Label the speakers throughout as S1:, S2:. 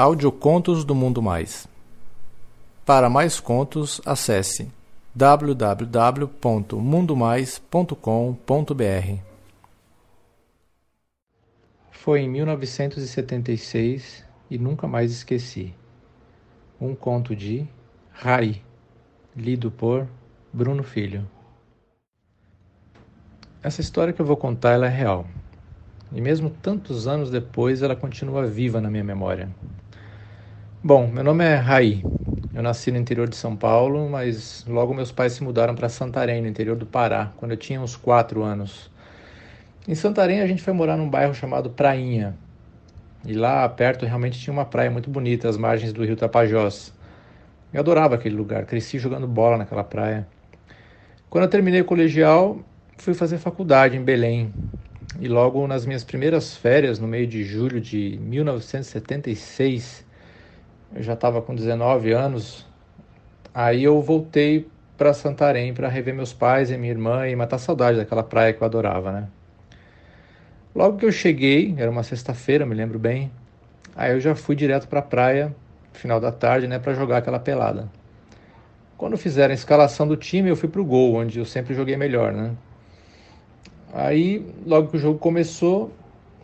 S1: Audiocontos do Mundo Mais. Para mais contos, acesse www.mundomais.com.br. Foi em 1976 e nunca mais esqueci. Um conto de Rai, lido por Bruno Filho. Essa história que eu vou contar ela é real. E mesmo tantos anos depois, ela continua viva na minha memória. Bom, meu nome é Rai. Eu nasci no interior de São Paulo, mas logo meus pais se mudaram para Santarém, no interior do Pará, quando eu tinha uns 4 anos. Em Santarém a gente foi morar num bairro chamado Prainha. E lá perto realmente tinha uma praia muito bonita, às margens do rio Tapajós. Eu adorava aquele lugar, cresci jogando bola naquela praia. Quando eu terminei o colegial, fui fazer faculdade em Belém. E logo nas minhas primeiras férias, no meio de julho de 1976, eu já estava com 19 anos, aí eu voltei para Santarém para rever meus pais e minha irmã e matar saudade daquela praia que eu adorava, né? Logo que eu cheguei, era uma sexta-feira, me lembro bem, aí eu já fui direto para a praia, final da tarde, né, para jogar aquela pelada. Quando fizeram a escalação do time, eu fui pro gol, onde eu sempre joguei melhor, né? Aí, logo que o jogo começou,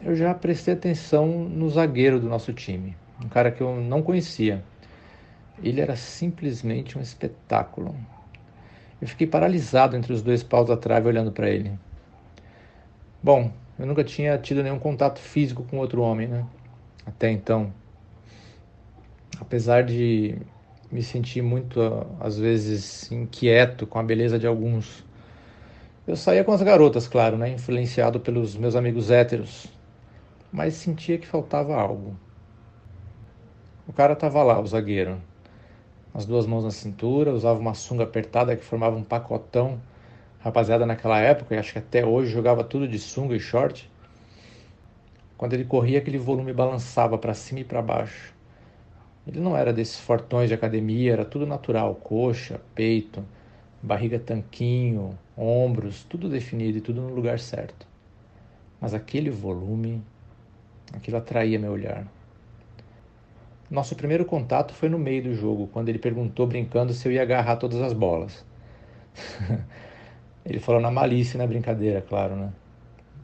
S1: eu já prestei atenção no zagueiro do nosso time um cara que eu não conhecia. Ele era simplesmente um espetáculo. Eu fiquei paralisado entre os dois paus da trave olhando para ele. Bom, eu nunca tinha tido nenhum contato físico com outro homem, né? Até então. Apesar de me sentir muito, às vezes, inquieto com a beleza de alguns. Eu saía com as garotas, claro, né? Influenciado pelos meus amigos héteros. Mas sentia que faltava algo. O cara estava lá, o zagueiro, as duas mãos na cintura, usava uma sunga apertada que formava um pacotão. Rapaziada, naquela época, e acho que até hoje jogava tudo de sunga e short. Quando ele corria, aquele volume balançava para cima e para baixo. Ele não era desses fortões de academia, era tudo natural: coxa, peito, barriga tanquinho, ombros, tudo definido e tudo no lugar certo. Mas aquele volume, aquilo atraía meu olhar. Nosso primeiro contato foi no meio do jogo, quando ele perguntou brincando se eu ia agarrar todas as bolas. ele falou na malícia na brincadeira, claro, né?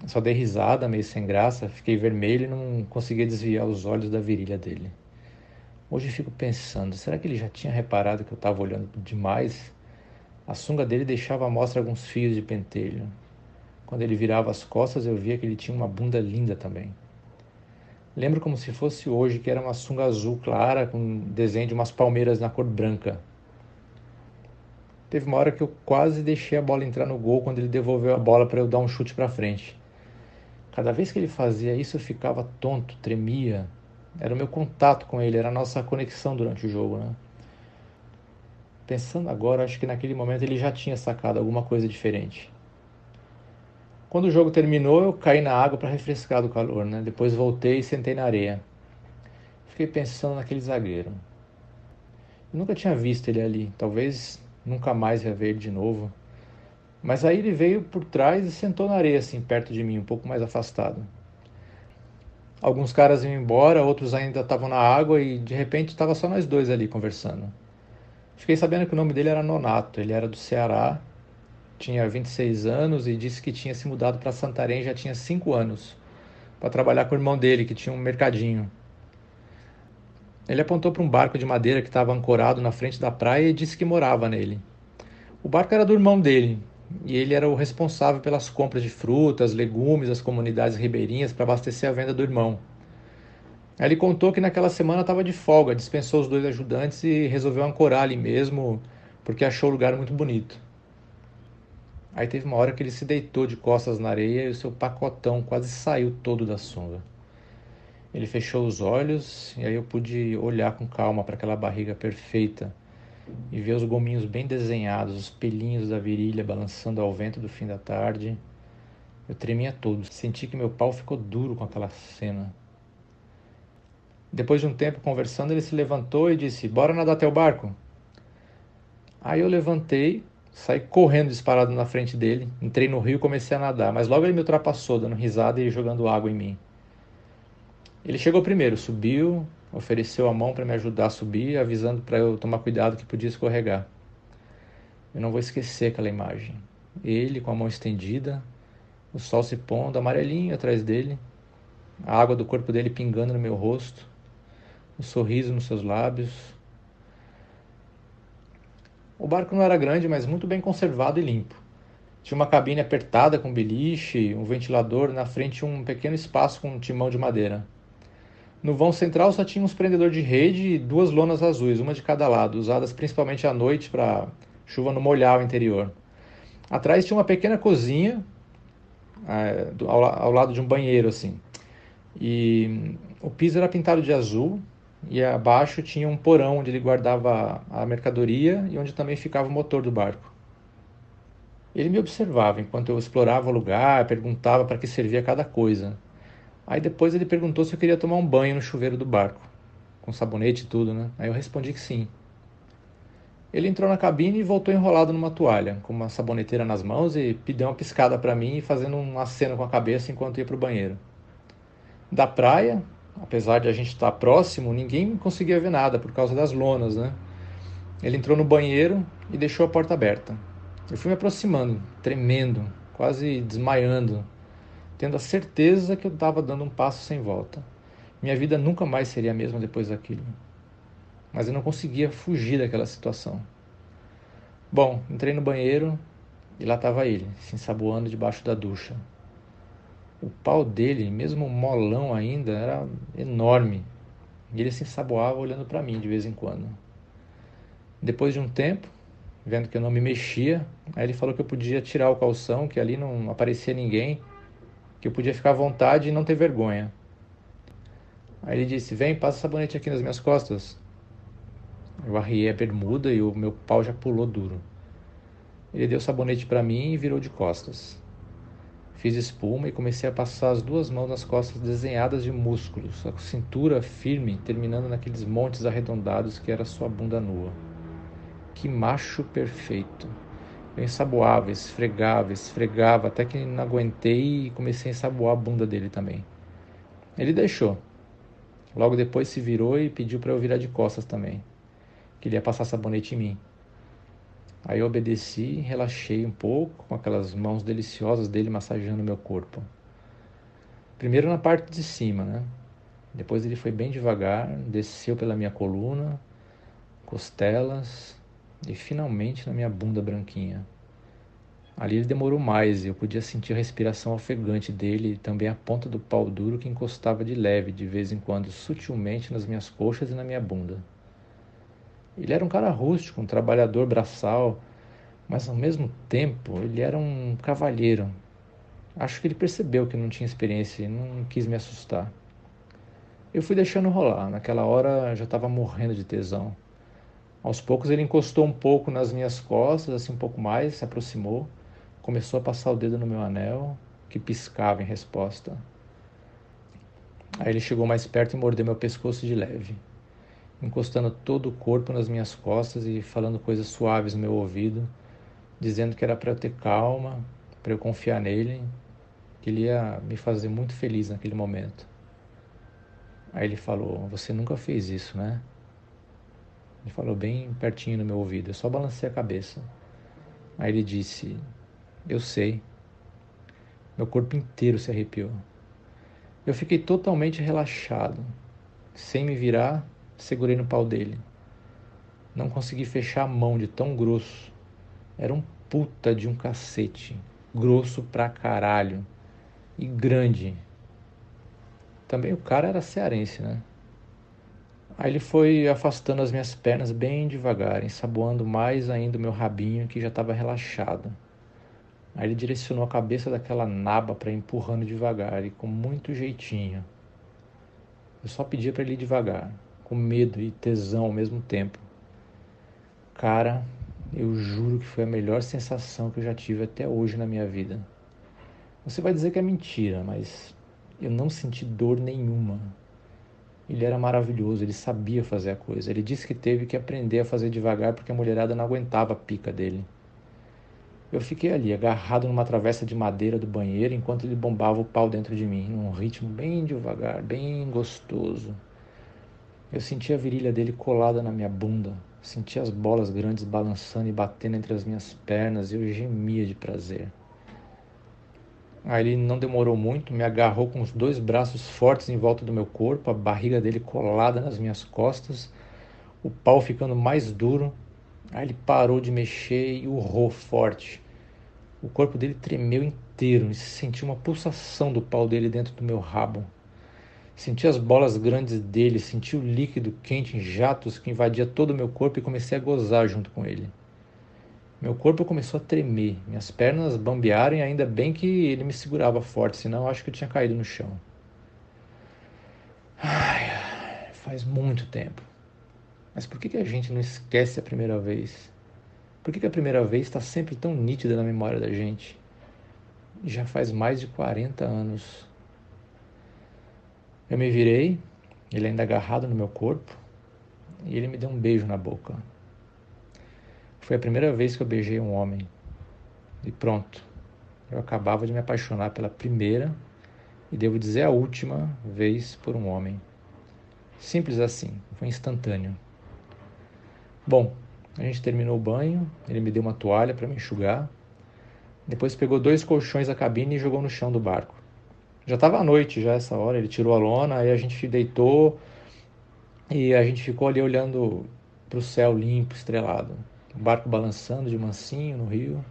S1: só dei risada, meio sem graça, fiquei vermelho e não conseguia desviar os olhos da virilha dele. Hoje fico pensando, será que ele já tinha reparado que eu estava olhando demais? A sunga dele deixava à mostra alguns fios de pentelho. Quando ele virava as costas, eu via que ele tinha uma bunda linda também. Lembro como se fosse hoje que era uma sunga azul clara com desenho de umas palmeiras na cor branca. Teve uma hora que eu quase deixei a bola entrar no gol quando ele devolveu a bola para eu dar um chute para frente. Cada vez que ele fazia isso eu ficava tonto, tremia. Era o meu contato com ele, era a nossa conexão durante o jogo, né? Pensando agora, acho que naquele momento ele já tinha sacado alguma coisa diferente. Quando o jogo terminou, eu caí na água para refrescar do calor, né? Depois voltei e sentei na areia. Fiquei pensando naquele zagueiro. Eu nunca tinha visto ele ali, talvez nunca mais ia ver ele de novo. Mas aí ele veio por trás e sentou na areia, assim, perto de mim, um pouco mais afastado. Alguns caras iam embora, outros ainda estavam na água e de repente estava só nós dois ali conversando. Fiquei sabendo que o nome dele era Nonato, ele era do Ceará tinha 26 anos e disse que tinha se mudado para Santarém já tinha 5 anos para trabalhar com o irmão dele, que tinha um mercadinho. Ele apontou para um barco de madeira que estava ancorado na frente da praia e disse que morava nele. O barco era do irmão dele e ele era o responsável pelas compras de frutas, legumes das comunidades ribeirinhas para abastecer a venda do irmão. Ele contou que naquela semana estava de folga, dispensou os dois ajudantes e resolveu ancorar ali mesmo porque achou o lugar muito bonito. Aí teve uma hora que ele se deitou de costas na areia e o seu pacotão quase saiu todo da sunga. Ele fechou os olhos e aí eu pude olhar com calma para aquela barriga perfeita e ver os gominhos bem desenhados, os pelinhos da virilha balançando ao vento do fim da tarde. Eu tremia todo, senti que meu pau ficou duro com aquela cena. Depois de um tempo conversando, ele se levantou e disse: Bora nadar até o barco. Aí eu levantei Saí correndo disparado na frente dele, entrei no rio e comecei a nadar, mas logo ele me ultrapassou, dando risada e jogando água em mim. Ele chegou primeiro, subiu, ofereceu a mão para me ajudar a subir, avisando para eu tomar cuidado que podia escorregar. Eu não vou esquecer aquela imagem. Ele com a mão estendida, o sol se pondo, amarelinho atrás dele, a água do corpo dele pingando no meu rosto, o um sorriso nos seus lábios. O barco não era grande, mas muito bem conservado e limpo. Tinha uma cabine apertada com beliche, um ventilador, na frente um pequeno espaço com um timão de madeira. No vão central só tinha uns prendedor de rede e duas lonas azuis, uma de cada lado, usadas principalmente à noite para chuva não molhar o interior. Atrás tinha uma pequena cozinha é, ao, ao lado de um banheiro assim. E o piso era pintado de azul e abaixo tinha um porão onde ele guardava a mercadoria e onde também ficava o motor do barco. Ele me observava enquanto eu explorava o lugar, perguntava para que servia cada coisa. Aí depois ele perguntou se eu queria tomar um banho no chuveiro do barco, com sabonete e tudo, né? Aí eu respondi que sim. Ele entrou na cabine e voltou enrolado numa toalha, com uma saboneteira nas mãos e pediu uma piscada para mim, fazendo um aceno com a cabeça enquanto ia para o banheiro. Da praia, apesar de a gente estar próximo, ninguém conseguia ver nada por causa das lonas, né? Ele entrou no banheiro e deixou a porta aberta. Eu fui me aproximando, tremendo, quase desmaiando, tendo a certeza que eu estava dando um passo sem volta. Minha vida nunca mais seria a mesma depois daquilo. Mas eu não conseguia fugir daquela situação. Bom, entrei no banheiro e lá estava ele, se ensaboando debaixo da ducha. O pau dele, mesmo molão ainda, era enorme. E ele se ensaboava olhando para mim de vez em quando. Depois de um tempo, vendo que eu não me mexia, aí ele falou que eu podia tirar o calção, que ali não aparecia ninguém que eu podia ficar à vontade e não ter vergonha. Aí ele disse: Vem, passa sabonete aqui nas minhas costas. Eu arriei a bermuda e o meu pau já pulou duro. Ele deu sabonete para mim e virou de costas. Fiz espuma e comecei a passar as duas mãos nas costas desenhadas de músculos, a cintura firme, terminando naqueles montes arredondados que era sua bunda nua. Que macho perfeito! Eu ensaboava, esfregava, esfregava, até que não aguentei e comecei a ensaboar a bunda dele também. Ele deixou. Logo depois se virou e pediu para eu virar de costas também. Queria passar sabonete em mim. Aí eu obedeci, relaxei um pouco com aquelas mãos deliciosas dele massageando meu corpo. Primeiro na parte de cima, né? Depois ele foi bem devagar, desceu pela minha coluna, costelas, e finalmente na minha bunda branquinha. Ali ele demorou mais e eu podia sentir a respiração ofegante dele e também a ponta do pau duro que encostava de leve, de vez em quando, sutilmente nas minhas coxas e na minha bunda. Ele era um cara rústico, um trabalhador braçal, mas ao mesmo tempo ele era um cavalheiro. Acho que ele percebeu que não tinha experiência e não quis me assustar. Eu fui deixando rolar, naquela hora já estava morrendo de tesão. Aos poucos ele encostou um pouco nas minhas costas, assim um pouco mais, se aproximou, começou a passar o dedo no meu anel, que piscava em resposta. Aí ele chegou mais perto e mordeu meu pescoço de leve, encostando todo o corpo nas minhas costas e falando coisas suaves no meu ouvido, dizendo que era para eu ter calma, para eu confiar nele, que ele ia me fazer muito feliz naquele momento. Aí ele falou: Você nunca fez isso, né? Ele falou bem pertinho no meu ouvido. Eu só balancei a cabeça. Aí ele disse: Eu sei. Meu corpo inteiro se arrepiou. Eu fiquei totalmente relaxado. Sem me virar, segurei no pau dele. Não consegui fechar a mão de tão grosso. Era um puta de um cacete. Grosso pra caralho. E grande. Também o cara era cearense, né? Aí ele foi afastando as minhas pernas bem devagar, ensaboando mais ainda o meu rabinho que já estava relaxado. Aí ele direcionou a cabeça daquela naba para empurrando devagar e com muito jeitinho. Eu só pedia para ele ir devagar, com medo e tesão ao mesmo tempo. Cara, eu juro que foi a melhor sensação que eu já tive até hoje na minha vida. Você vai dizer que é mentira, mas eu não senti dor nenhuma. Ele era maravilhoso, ele sabia fazer a coisa. Ele disse que teve que aprender a fazer devagar porque a mulherada não aguentava a pica dele. Eu fiquei ali, agarrado numa travessa de madeira do banheiro, enquanto ele bombava o pau dentro de mim, num ritmo bem devagar, bem gostoso. Eu senti a virilha dele colada na minha bunda, senti as bolas grandes balançando e batendo entre as minhas pernas e eu gemia de prazer. Aí ele não demorou muito, me agarrou com os dois braços fortes em volta do meu corpo, a barriga dele colada nas minhas costas, o pau ficando mais duro. Aí ele parou de mexer e urrou forte. O corpo dele tremeu inteiro e se sentiu uma pulsação do pau dele dentro do meu rabo. Senti as bolas grandes dele, senti o líquido quente em jatos que invadia todo o meu corpo e comecei a gozar junto com ele. Meu corpo começou a tremer, minhas pernas bambearam e ainda bem que ele me segurava forte, senão acho que eu tinha caído no chão. Ai, faz muito tempo. Mas por que, que a gente não esquece a primeira vez? Por que, que a primeira vez está sempre tão nítida na memória da gente? Já faz mais de 40 anos. Eu me virei, ele ainda agarrado no meu corpo, e ele me deu um beijo na boca. Foi a primeira vez que eu beijei um homem. E pronto. Eu acabava de me apaixonar pela primeira e devo dizer a última vez por um homem. Simples assim, foi instantâneo. Bom, a gente terminou o banho, ele me deu uma toalha para me enxugar. Depois pegou dois colchões da cabine e jogou no chão do barco. Já estava à noite, já essa hora, ele tirou a lona, aí a gente deitou e a gente ficou ali olhando para o céu limpo, estrelado o barco balançando de mansinho no rio.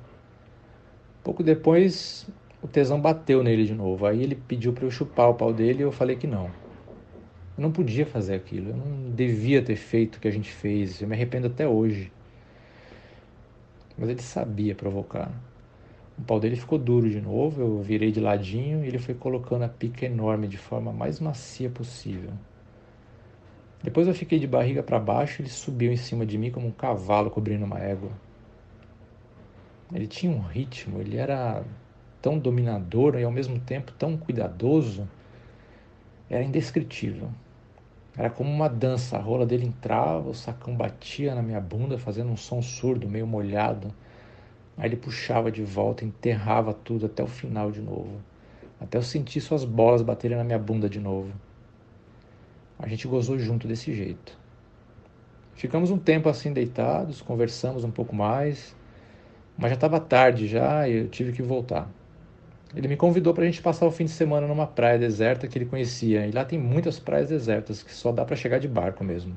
S1: Pouco depois, o tesão bateu nele de novo. Aí ele pediu para eu chupar o pau dele e eu falei que não. Eu não podia fazer aquilo, eu não devia ter feito o que a gente fez, eu me arrependo até hoje. Mas ele sabia provocar. O pau dele ficou duro de novo, eu virei de ladinho e ele foi colocando a pica enorme de forma mais macia possível. Depois eu fiquei de barriga para baixo e ele subiu em cima de mim como um cavalo cobrindo uma égua. Ele tinha um ritmo, ele era tão dominador e ao mesmo tempo tão cuidadoso. Era indescritível. Era como uma dança. A rola dele entrava, o sacão batia na minha bunda, fazendo um som surdo, meio molhado. Aí ele puxava de volta, enterrava tudo até o final de novo. Até eu sentir suas bolas baterem na minha bunda de novo. A gente gozou junto desse jeito. Ficamos um tempo assim deitados, conversamos um pouco mais, mas já estava tarde já e eu tive que voltar. Ele me convidou para a gente passar o fim de semana numa praia deserta que ele conhecia, e lá tem muitas praias desertas que só dá para chegar de barco mesmo.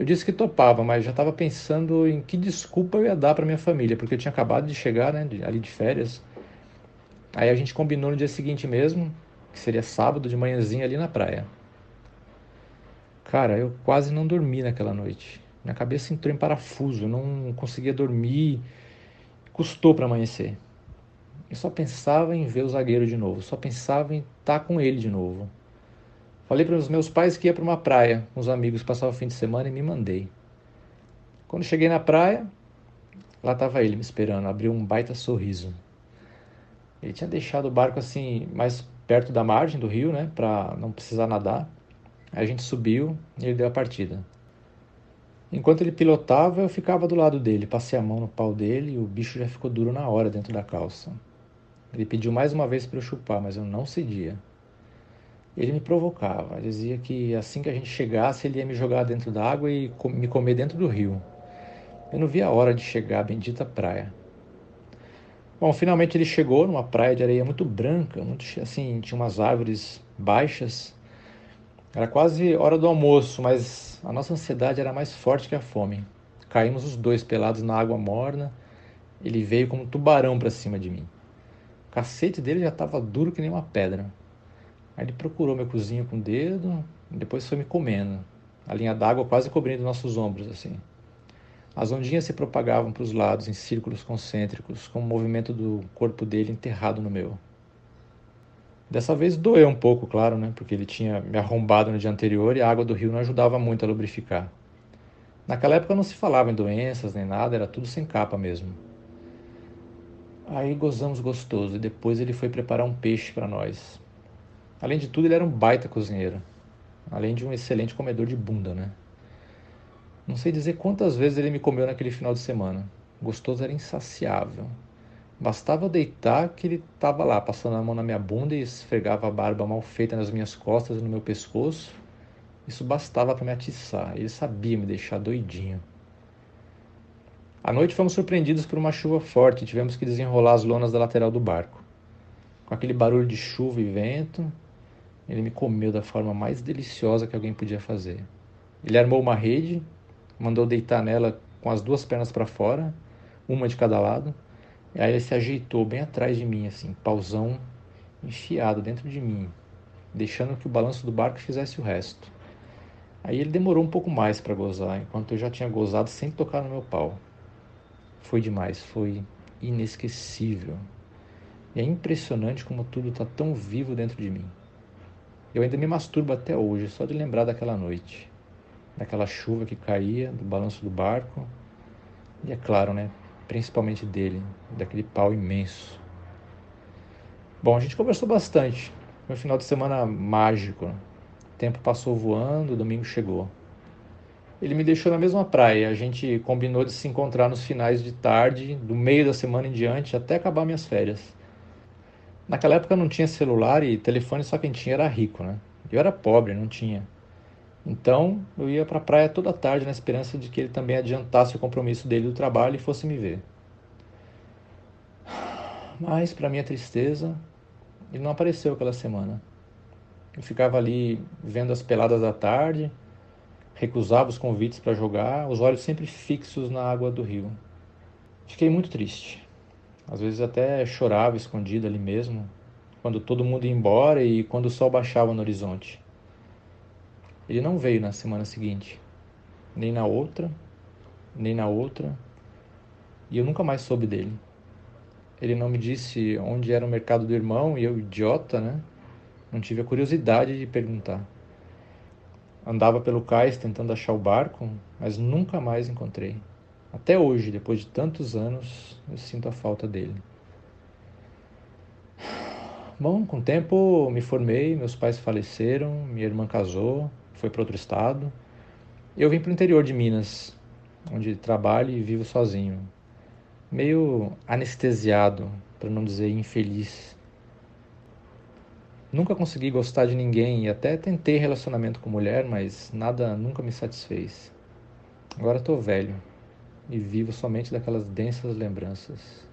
S1: Eu disse que topava, mas já estava pensando em que desculpa eu ia dar para minha família, porque eu tinha acabado de chegar, né, ali de férias. Aí a gente combinou no dia seguinte mesmo, que seria sábado de manhãzinha ali na praia. Cara, eu quase não dormi naquela noite. Minha cabeça entrou em parafuso, não conseguia dormir. Custou para amanhecer. Eu só pensava em ver o zagueiro de novo, só pensava em estar tá com ele de novo. Falei para os meus pais que ia para uma praia com os amigos passar o fim de semana e me mandei. Quando cheguei na praia, lá estava ele me esperando, abriu um baita sorriso. Ele tinha deixado o barco assim mais perto da margem do rio, né, para não precisar nadar. Aí a gente subiu e ele deu a partida. Enquanto ele pilotava, eu ficava do lado dele, passei a mão no pau dele e o bicho já ficou duro na hora dentro da calça. Ele pediu mais uma vez para eu chupar, mas eu não cedia. Ele me provocava, dizia que assim que a gente chegasse, ele ia me jogar dentro da água e me comer dentro do rio. Eu não via a hora de chegar à bendita praia. Bom, finalmente ele chegou numa praia de areia muito branca, muito assim, tinha umas árvores baixas era quase hora do almoço, mas a nossa ansiedade era mais forte que a fome. Caímos os dois pelados na água morna. Ele veio como um tubarão para cima de mim. O cacete dele já estava duro que nem uma pedra. Aí ele procurou meu cozinho com o dedo, depois foi me comendo. A linha d'água quase cobrindo nossos ombros, assim. As ondinhas se propagavam para os lados em círculos concêntricos, com o movimento do corpo dele enterrado no meu. Dessa vez doeu um pouco, claro, né? Porque ele tinha me arrombado no dia anterior e a água do rio não ajudava muito a lubrificar. Naquela época não se falava em doenças nem nada, era tudo sem capa mesmo. Aí gozamos gostoso e depois ele foi preparar um peixe para nós. Além de tudo, ele era um baita cozinheiro, além de um excelente comedor de bunda, né? Não sei dizer quantas vezes ele me comeu naquele final de semana. Gostoso era insaciável. Bastava deitar que ele estava lá, passando a mão na minha bunda e esfregava a barba mal feita nas minhas costas e no meu pescoço. Isso bastava para me atiçar. Ele sabia me deixar doidinho. À noite fomos surpreendidos por uma chuva forte e tivemos que desenrolar as lonas da lateral do barco. Com aquele barulho de chuva e vento, ele me comeu da forma mais deliciosa que alguém podia fazer. Ele armou uma rede, mandou deitar nela com as duas pernas para fora, uma de cada lado, e aí ele se ajeitou bem atrás de mim, assim, pausão enfiado dentro de mim, deixando que o balanço do barco fizesse o resto. Aí ele demorou um pouco mais para gozar, enquanto eu já tinha gozado sem tocar no meu pau. Foi demais, foi inesquecível. E é impressionante como tudo está tão vivo dentro de mim. Eu ainda me masturbo até hoje, só de lembrar daquela noite. Daquela chuva que caía, do balanço do barco. E é claro, né? Principalmente dele, daquele pau imenso. Bom, a gente conversou bastante. Foi um final de semana mágico. O tempo passou voando, o domingo chegou. Ele me deixou na mesma praia. A gente combinou de se encontrar nos finais de tarde, do meio da semana em diante, até acabar minhas férias. Naquela época não tinha celular e telefone, só quem tinha era rico, né? Eu era pobre, não tinha. Então eu ia para a praia toda tarde na esperança de que ele também adiantasse o compromisso dele do trabalho e fosse me ver. Mas, para minha tristeza, ele não apareceu aquela semana. Eu ficava ali vendo as peladas da tarde, recusava os convites para jogar, os olhos sempre fixos na água do rio. Fiquei muito triste. Às vezes até chorava escondido ali mesmo, quando todo mundo ia embora e quando o sol baixava no horizonte. Ele não veio na semana seguinte, nem na outra, nem na outra, e eu nunca mais soube dele. Ele não me disse onde era o mercado do irmão e eu, idiota, né? Não tive a curiosidade de perguntar. Andava pelo cais tentando achar o barco, mas nunca mais encontrei. Até hoje, depois de tantos anos, eu sinto a falta dele. Bom, com o tempo me formei, meus pais faleceram, minha irmã casou, foi para outro estado. Eu vim para o interior de Minas, onde trabalho e vivo sozinho. Meio anestesiado, para não dizer infeliz. Nunca consegui gostar de ninguém e até tentei relacionamento com mulher, mas nada nunca me satisfez. Agora estou velho e vivo somente daquelas densas lembranças.